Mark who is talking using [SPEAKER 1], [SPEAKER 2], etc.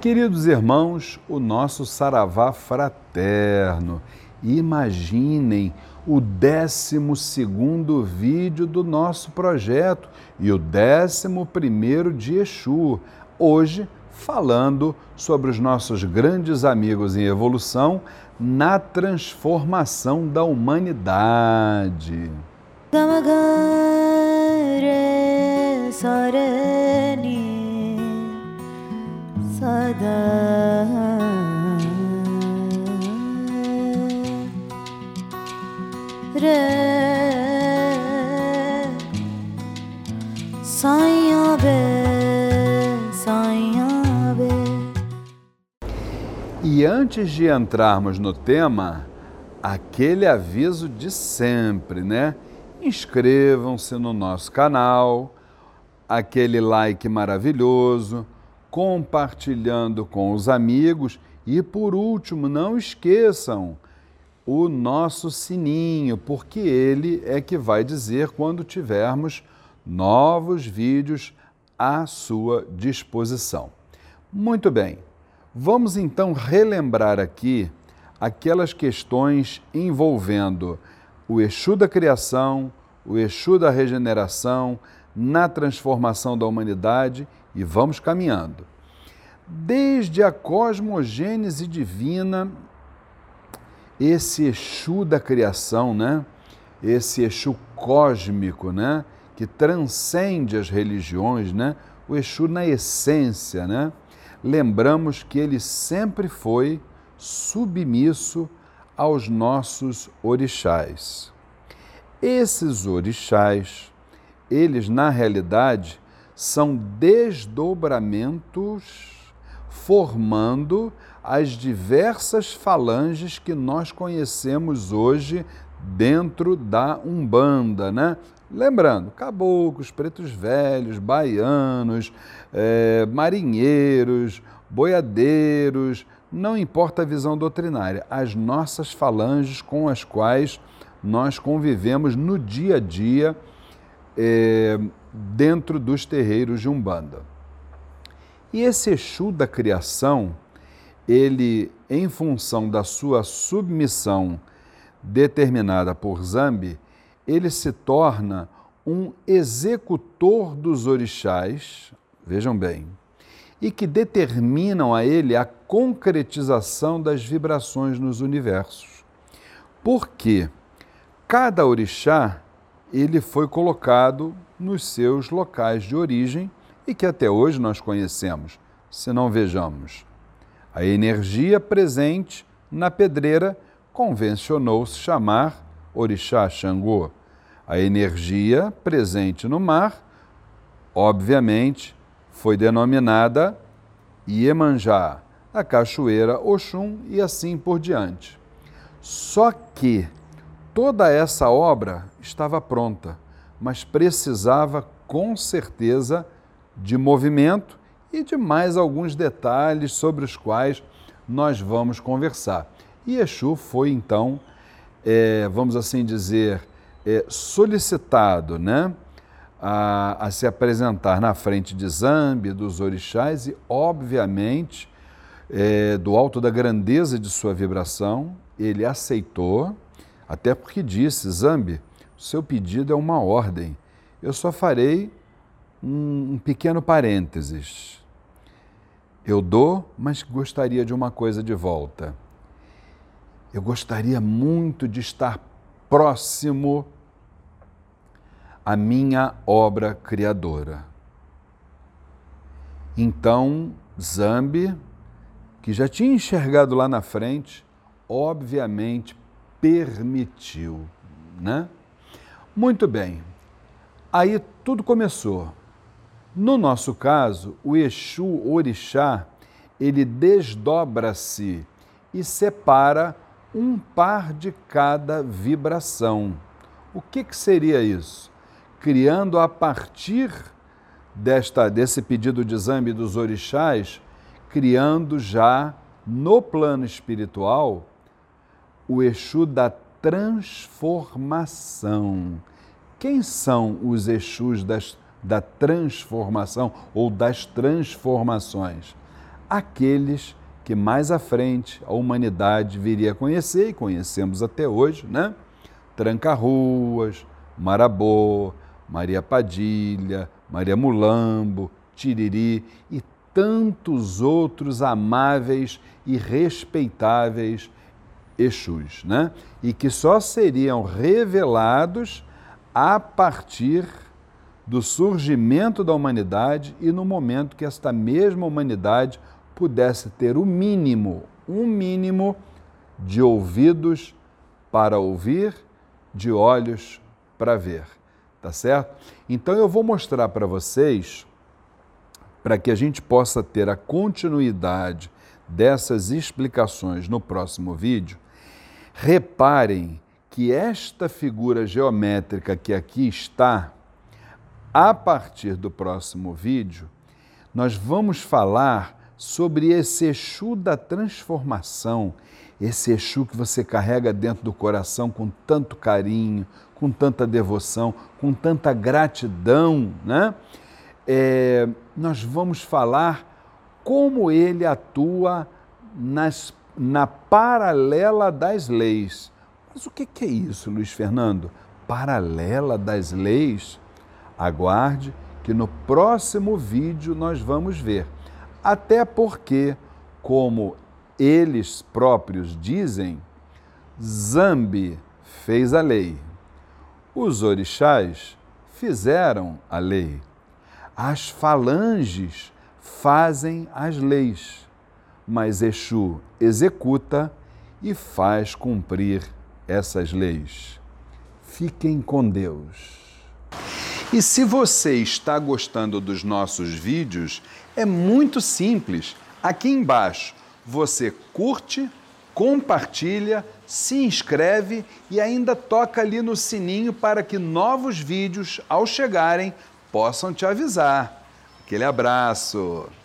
[SPEAKER 1] Queridos irmãos, o nosso saravá fraterno. Imaginem o 12 vídeo do nosso projeto e o 11 de Exu. Hoje, falando sobre os nossos grandes amigos em evolução na transformação da humanidade. E antes de entrarmos no tema, aquele aviso de sempre, né? Inscrevam-se no nosso canal, aquele like maravilhoso compartilhando com os amigos e, por último, não esqueçam o nosso sininho, porque ele é que vai dizer quando tivermos novos vídeos à sua disposição. Muito bem, vamos então relembrar aqui aquelas questões envolvendo o Exu da criação, o Exu da regeneração, na transformação da humanidade e vamos caminhando. Desde a cosmogênese divina, esse Exu da criação, né? Esse Exu cósmico, né? Que transcende as religiões, né? O Exu na essência, né? Lembramos que ele sempre foi submisso aos nossos orixás. Esses orixás, eles na realidade são desdobramentos formando as diversas falanges que nós conhecemos hoje dentro da Umbanda, né? Lembrando, caboclos, pretos velhos, baianos, é, marinheiros, boiadeiros, não importa a visão doutrinária, as nossas falanges com as quais nós convivemos no dia a dia é, dentro dos terreiros de Umbanda. E esse Exu da criação, ele, em função da sua submissão determinada por Zambi, ele se torna um executor dos orixás, vejam bem, e que determinam a ele a concretização das vibrações nos universos. Porque cada orixá ele foi colocado nos seus locais de origem e que até hoje nós conhecemos, se não vejamos. A energia presente na pedreira convencionou-se chamar Orixá Xangô. A energia presente no mar, obviamente, foi denominada Iemanjá, a cachoeira Oxum e assim por diante. Só que toda essa obra estava pronta mas precisava com certeza de movimento e de mais alguns detalhes sobre os quais nós vamos conversar. E Exu foi então, é, vamos assim dizer, é, solicitado né, a, a, se apresentar na frente de Zambi, dos orixás e, obviamente, é, do alto da grandeza de sua vibração, ele aceitou, até porque disse: Zambi, seu pedido é uma ordem. Eu só farei um, pequeno parênteses. Eu dou, mas gostaria de uma coisa de volta. Eu gostaria muito de estar próximo à minha obra criadora. Então, Zambi, que já tinha enxergado lá na frente, obviamente permitiu, né? Muito bem. Aí tudo começou. No nosso caso, o Exu Orixá, ele desdobra-se e separa um par de cada vibração. O que, que seria isso? Criando a partir desta, desse pedido de exame dos orixás, criando já no plano espiritual o Exu da transformação. Quem são os Exus das, da transformação ou das transformações? aqueles que mais à frente a humanidade viria a conhecer e conhecemos até hoje, né? Tranca-ruas, Marabô, Maria Padilha, Maria Mulambo, Tiriri e tantos outros amáveis e respeitáveis Exus, né? E que só seriam revelados a partir do surgimento da humanidade e no momento que esta mesma humanidade pudesse ter o mínimo, um mínimo de ouvidos para ouvir, de olhos para ver, tá certo? Então eu vou mostrar para vocês, para que a gente possa ter a continuidade dessas explicações no próximo vídeo, reparem que esta figura geométrica que aqui está, a partir do próximo vídeo, nós vamos falar sobre esse Exu da transformação, esse Exu que você carrega dentro do coração com tanto carinho, com tanta devoção, com tanta gratidão, né? É, nós vamos falar como ele atua nas, na paralela das leis. Mas o que é isso, Luiz Fernando? Paralela das leis? Aguarde que no próximo vídeo nós vamos ver. Até porque, como eles próprios dizem, Zambi fez a lei. Os orixás fizeram a lei. As falanges fazem as leis, mas Exu executa e faz cumprir essas leis. Fiquem com Deus. E se você está gostando dos nossos vídeos, é muito simples. Aqui embaixo você curte, compartilha, se inscreve e ainda toca ali no sininho para que novos vídeos, ao chegarem, possam te avisar. Aquele abraço!